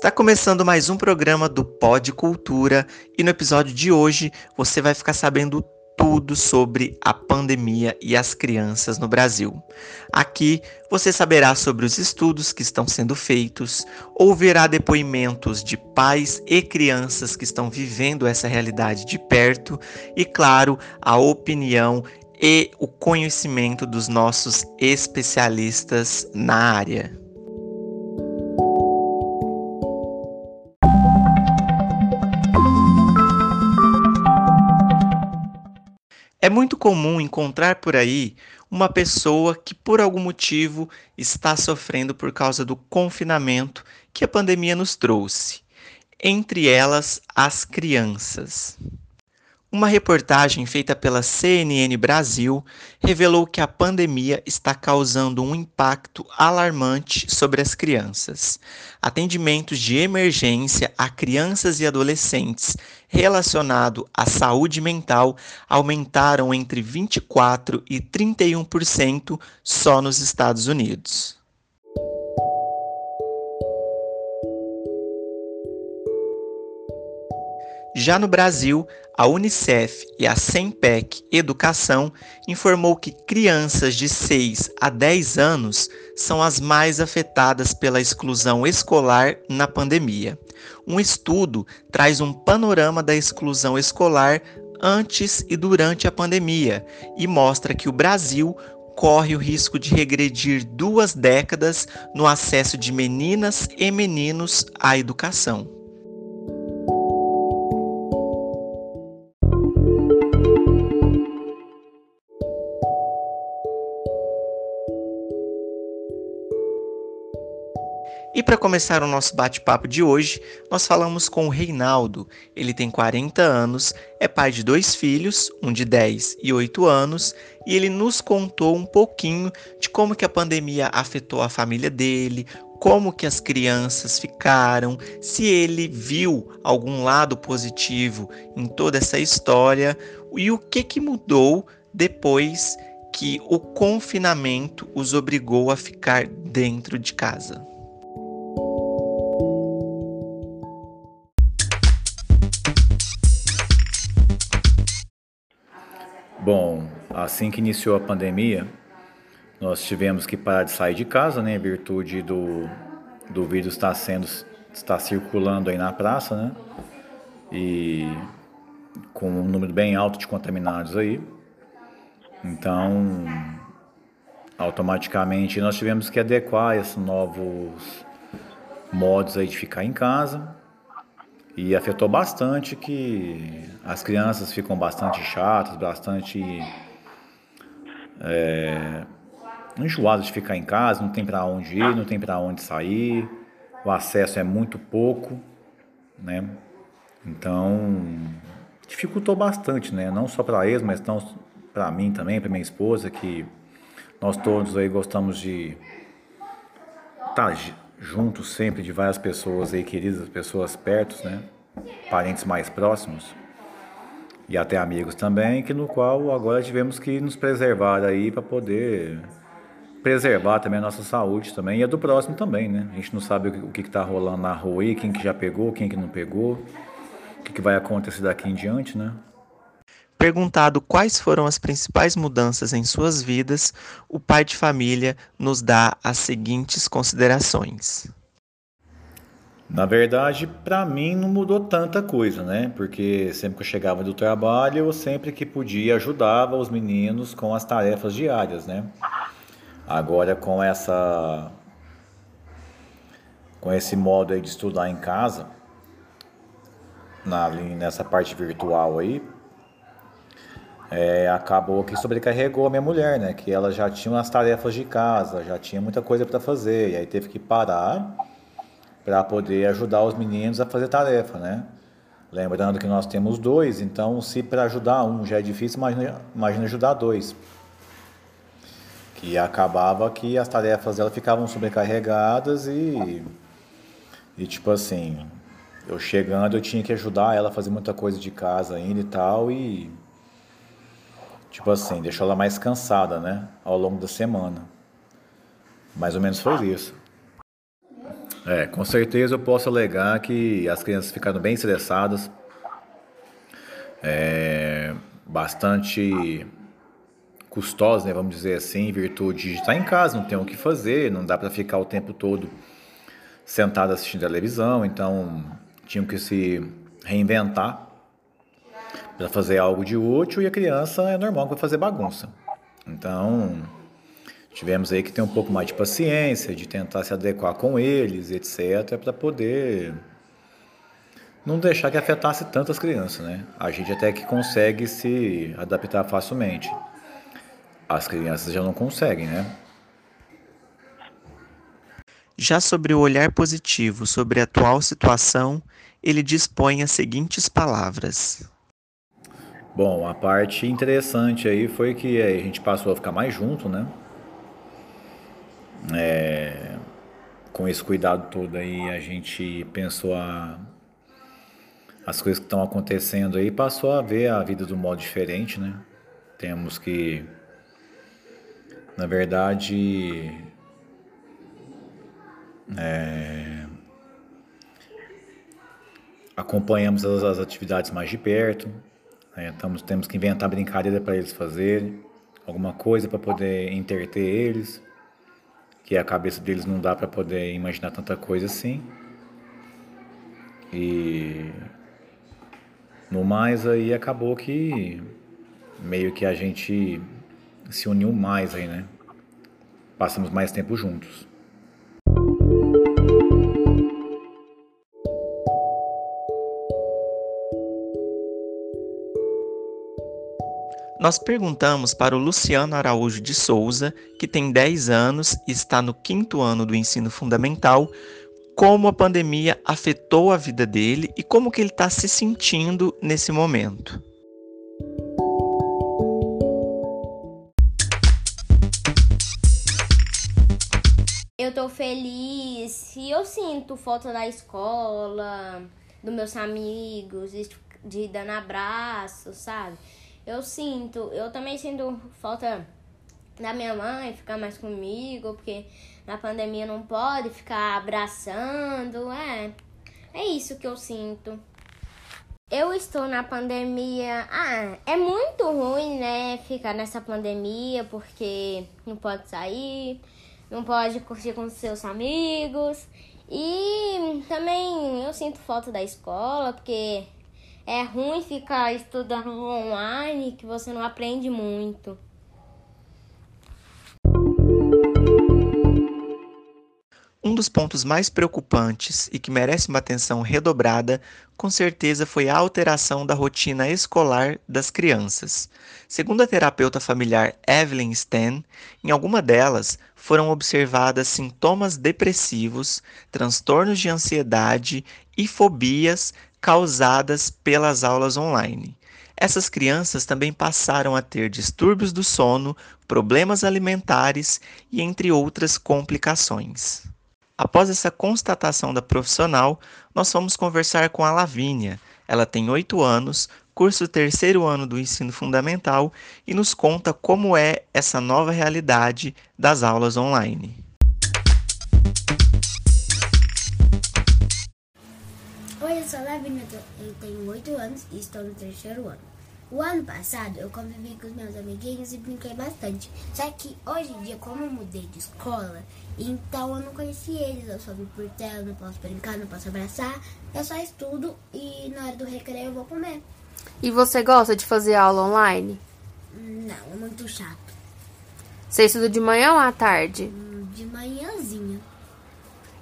Está começando mais um programa do Pod Cultura e no episódio de hoje você vai ficar sabendo tudo sobre a pandemia e as crianças no Brasil. Aqui você saberá sobre os estudos que estão sendo feitos, ouvirá depoimentos de pais e crianças que estão vivendo essa realidade de perto e, claro, a opinião e o conhecimento dos nossos especialistas na área. É muito comum encontrar por aí uma pessoa que, por algum motivo, está sofrendo por causa do confinamento que a pandemia nos trouxe, entre elas as crianças. Uma reportagem feita pela CNN Brasil revelou que a pandemia está causando um impacto alarmante sobre as crianças. Atendimentos de emergência a crianças e adolescentes relacionado à saúde mental aumentaram entre 24 e 31% só nos Estados Unidos. Já no Brasil, a Unicef e a SEMPEC Educação informou que crianças de 6 a 10 anos são as mais afetadas pela exclusão escolar na pandemia. Um estudo traz um panorama da exclusão escolar antes e durante a pandemia e mostra que o Brasil corre o risco de regredir duas décadas no acesso de meninas e meninos à educação. E para começar o nosso bate-papo de hoje, nós falamos com o Reinaldo. Ele tem 40 anos, é pai de dois filhos, um de 10 e 8 anos, e ele nos contou um pouquinho de como que a pandemia afetou a família dele, como que as crianças ficaram, se ele viu algum lado positivo em toda essa história e o que que mudou depois que o confinamento os obrigou a ficar dentro de casa. Bom, assim que iniciou a pandemia, nós tivemos que parar de sair de casa, né, em virtude do, do vírus estar sendo está circulando aí na praça, né? E com um número bem alto de contaminados aí. Então, automaticamente nós tivemos que adequar esses novos modos aí de ficar em casa e afetou bastante que as crianças ficam bastante chatas, bastante é, enjoadas de ficar em casa, não tem para onde ir, não tem para onde sair, o acesso é muito pouco, né? Então dificultou bastante, né? Não só para eles, mas para mim também, para minha esposa, que nós todos aí gostamos de estar tá junto sempre de várias pessoas aí queridas, pessoas perto, né? Parentes mais próximos e até amigos também, que no qual agora tivemos que nos preservar aí para poder preservar também a nossa saúde também e a do próximo também, né? A gente não sabe o que está rolando na rua aí, quem que já pegou, quem que não pegou, o que, que vai acontecer daqui em diante, né? Perguntado quais foram as principais mudanças em suas vidas, o pai de família nos dá as seguintes considerações. Na verdade, para mim não mudou tanta coisa, né? Porque sempre que eu chegava do trabalho, eu sempre que podia ajudava os meninos com as tarefas diárias, né? Agora com essa com esse modo aí de estudar em casa, na, nessa parte virtual aí, é, acabou que sobrecarregou a minha mulher, né? Que ela já tinha as tarefas de casa, já tinha muita coisa para fazer, e aí teve que parar para poder ajudar os meninos a fazer tarefa, né? Lembrando que nós temos dois, então se para ajudar um já é difícil, imagina, imagina ajudar dois. Que acabava que as tarefas dela ficavam sobrecarregadas e, e tipo assim, eu chegando eu tinha que ajudar ela a fazer muita coisa de casa ainda e tal e tipo assim, deixou ela mais cansada, né, ao longo da semana. Mais ou menos foi isso. É, com certeza eu posso alegar que as crianças ficaram bem estressadas, é, bastante custosas, né, vamos dizer assim, em virtude de estar em casa, não tem o que fazer, não dá para ficar o tempo todo sentado assistindo televisão, então tinham que se reinventar para fazer algo de útil e a criança é normal que vai fazer bagunça. Então, tivemos aí que ter um pouco mais de paciência, de tentar se adequar com eles, etc, para poder não deixar que afetasse tanto as crianças, né? A gente até que consegue se adaptar facilmente. As crianças já não conseguem, né? Já sobre o olhar positivo sobre a atual situação, ele dispõe as seguintes palavras. Bom, a parte interessante aí foi que a gente passou a ficar mais junto, né? É, com esse cuidado todo aí, a gente pensou a as coisas que estão acontecendo aí, passou a ver a vida de um modo diferente, né? Temos que, na verdade, é, acompanhamos as, as, atividades mais de perto, né? Estamos, temos que inventar brincadeira para eles fazerem, alguma coisa para poder interter eles, que a cabeça deles não dá para poder imaginar tanta coisa assim. E no mais aí acabou que meio que a gente se uniu mais aí, né? Passamos mais tempo juntos. Nós perguntamos para o Luciano Araújo de Souza, que tem 10 anos e está no quinto ano do ensino fundamental, como a pandemia afetou a vida dele e como que ele está se sentindo nesse momento. Eu tô feliz e eu sinto falta da escola, dos meus amigos, de dando abraço, sabe? Eu sinto, eu também sinto falta da minha mãe ficar mais comigo, porque na pandemia não pode ficar abraçando, é. É isso que eu sinto. Eu estou na pandemia. Ah, é muito ruim, né? Ficar nessa pandemia porque não pode sair, não pode curtir com seus amigos. E também eu sinto falta da escola porque é ruim ficar estudando online que você não aprende muito. Um dos pontos mais preocupantes e que merece uma atenção redobrada, com certeza, foi a alteração da rotina escolar das crianças. Segundo a terapeuta familiar Evelyn Stan, em alguma delas foram observadas sintomas depressivos, transtornos de ansiedade e fobias causadas pelas aulas online. Essas crianças também passaram a ter distúrbios do sono, problemas alimentares e entre outras complicações. Após essa constatação da profissional, nós fomos conversar com a Lavínia. Ela tem oito anos, curso terceiro ano do ensino fundamental e nos conta como é essa nova realidade das aulas online. Eu tenho oito anos e estou no terceiro ano. O ano passado eu convivi com os meus amiguinhos e brinquei bastante. Só que hoje em dia, como eu mudei de escola, então eu não conheci eles. Eu só vi por tela, não posso brincar, não posso abraçar. Eu só estudo e na hora do recreio eu vou comer. E você gosta de fazer aula online? Não, é muito chato. Você estuda de manhã ou à tarde? De manhãzinha.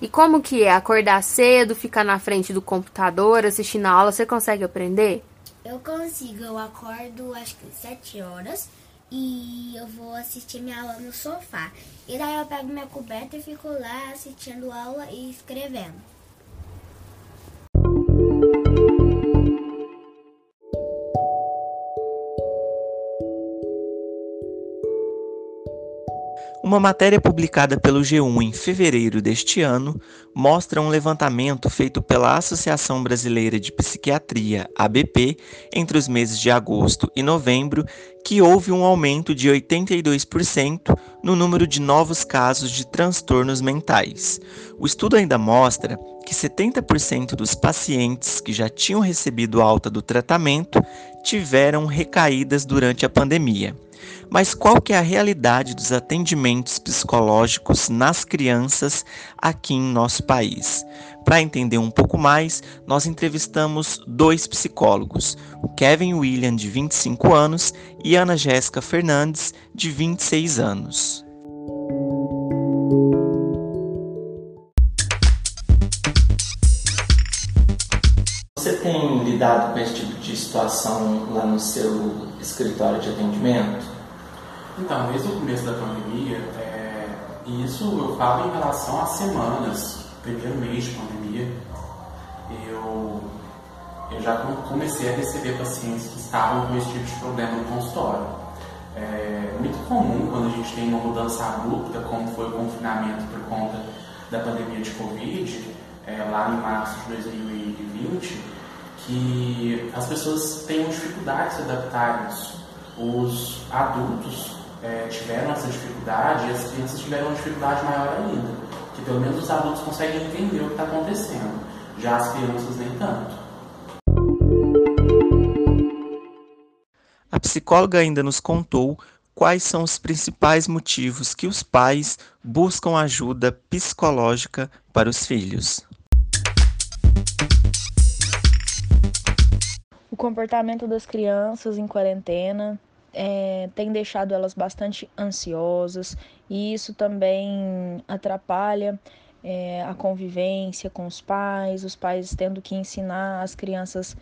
E como que é? Acordar cedo, ficar na frente do computador, assistindo a aula, você consegue aprender? Eu consigo, eu acordo acho que 7 horas e eu vou assistir minha aula no sofá. E daí eu pego minha coberta e fico lá assistindo aula e escrevendo. Uma matéria publicada pelo G1 em fevereiro deste ano mostra um levantamento feito pela Associação Brasileira de Psiquiatria, ABP, entre os meses de agosto e novembro, que houve um aumento de 82% no número de novos casos de transtornos mentais. O estudo ainda mostra que 70% dos pacientes que já tinham recebido alta do tratamento tiveram recaídas durante a pandemia. Mas qual que é a realidade dos atendimentos psicológicos nas crianças aqui em nosso país? Para entender um pouco mais, nós entrevistamos dois psicólogos, o Kevin William, de 25 anos, e Ana Jéssica Fernandes, de 26 anos. Tem lidado com esse tipo de situação lá no seu escritório de atendimento? Então, desde o começo da pandemia, é, e isso eu falo em relação a semanas, primeiro mês de pandemia, eu, eu já comecei a receber pacientes que estavam com esse tipo de problema no consultório. É muito comum quando a gente tem uma mudança abrupta, como foi o confinamento por conta da pandemia de Covid, é, lá em março de 2020, que as pessoas tenham dificuldade de se adaptar a isso. Os adultos é, tiveram essa dificuldade e as crianças tiveram uma dificuldade maior ainda, que pelo menos os adultos conseguem entender o que está acontecendo, já as crianças nem tanto. A psicóloga ainda nos contou quais são os principais motivos que os pais buscam ajuda psicológica para os filhos. O comportamento das crianças em quarentena é, tem deixado elas bastante ansiosas e isso também atrapalha é, a convivência com os pais, os pais tendo que ensinar as crianças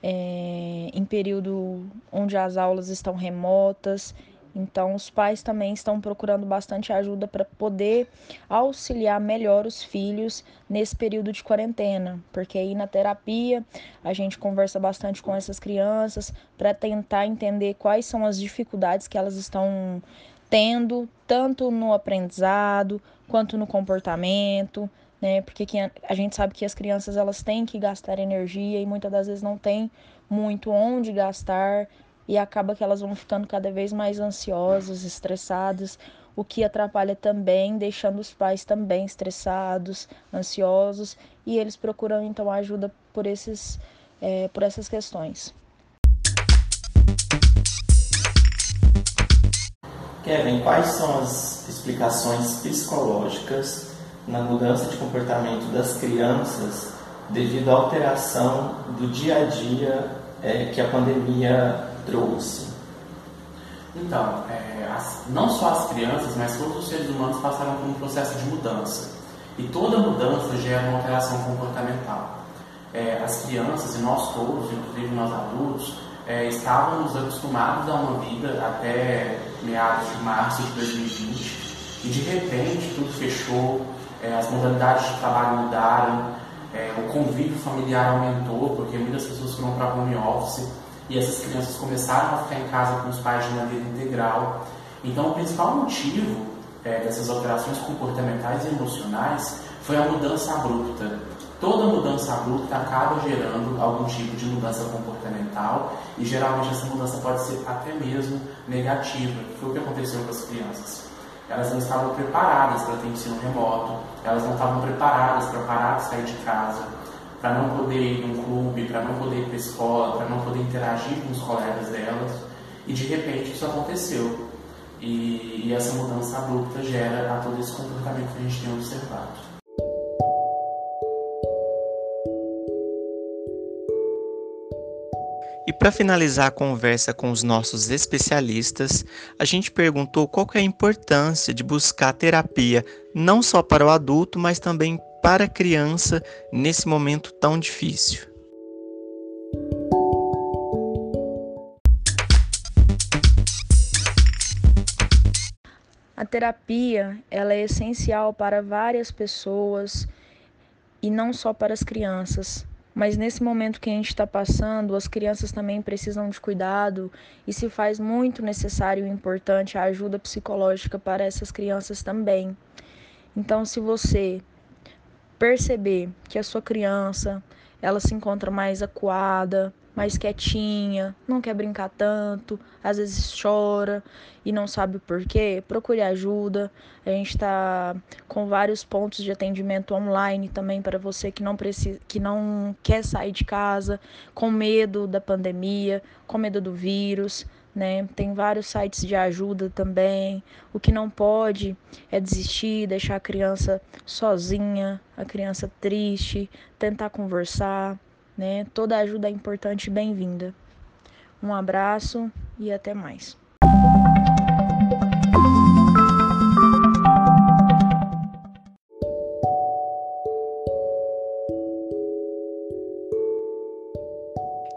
é, em período onde as aulas estão remotas então, os pais também estão procurando bastante ajuda para poder auxiliar melhor os filhos nesse período de quarentena, porque aí na terapia a gente conversa bastante com essas crianças para tentar entender quais são as dificuldades que elas estão tendo, tanto no aprendizado quanto no comportamento, né? Porque a gente sabe que as crianças elas têm que gastar energia e muitas das vezes não tem muito onde gastar, e acaba que elas vão ficando cada vez mais ansiosas, estressadas, o que atrapalha também, deixando os pais também estressados, ansiosos, e eles procuram então ajuda por, esses, é, por essas questões. Kevin, quais são as explicações psicológicas na mudança de comportamento das crianças devido à alteração do dia a dia é, que a pandemia trouxe? Então, é, as, não só as crianças, mas todos os seres humanos passaram por um processo de mudança. E toda mudança gera uma alteração comportamental. É, as crianças e nós todos, inclusive nós adultos, é, estávamos acostumados a uma vida até meados de março de 2020 e de repente tudo fechou, é, as modalidades de trabalho mudaram, é, o convívio familiar aumentou porque muitas pessoas foram para home office e essas crianças começaram a ficar em casa com os pais de maneira integral. Então, o principal motivo é, dessas alterações comportamentais e emocionais foi a mudança abrupta. Toda mudança abrupta acaba gerando algum tipo de mudança comportamental e geralmente essa mudança pode ser até mesmo negativa, que foi o que aconteceu com as crianças. Elas não estavam preparadas para ter ensino remoto, elas não estavam preparadas para parar de sair de casa, para não poder ir num clube, para não poder ir para a escola, para não poder interagir com os colegas delas. E de repente isso aconteceu. E, e essa mudança abrupta gera a todo esse comportamento que a gente tem observado. Para finalizar a conversa com os nossos especialistas, a gente perguntou qual é a importância de buscar terapia não só para o adulto, mas também para a criança nesse momento tão difícil? A terapia ela é essencial para várias pessoas e não só para as crianças, Mas nesse momento que a gente está passando, as crianças também precisam de cuidado e se faz muito necessário e importante a ajuda psicológica para essas crianças também. Então, se você perceber que a sua criança ela se encontra mais acuada, mais quietinha, não quer brincar tanto, às vezes chora e não sabe o porquê, procure ajuda. A gente está com vários pontos de atendimento online também para você que não precisa, que não quer sair de casa, com medo da pandemia, com medo do vírus. Né? Tem vários sites de ajuda também. O que não pode é desistir, deixar a criança sozinha, a criança triste, tentar conversar, né? Toda ajuda é importante e bem-vinda. Um abraço e até mais.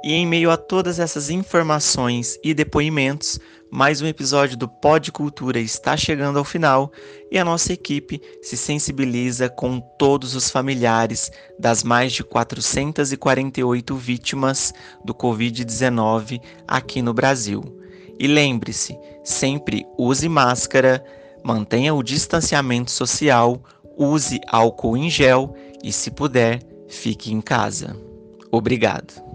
E em meio a todas essas informações e depoimentos, mais um episódio do Pod Cultura está chegando ao final e a nossa equipe se sensibiliza com todos os familiares das mais de 448 vítimas do Covid-19 aqui no Brasil. E lembre-se, sempre use máscara, mantenha o distanciamento social, use álcool em gel e, se puder, fique em casa. Obrigado.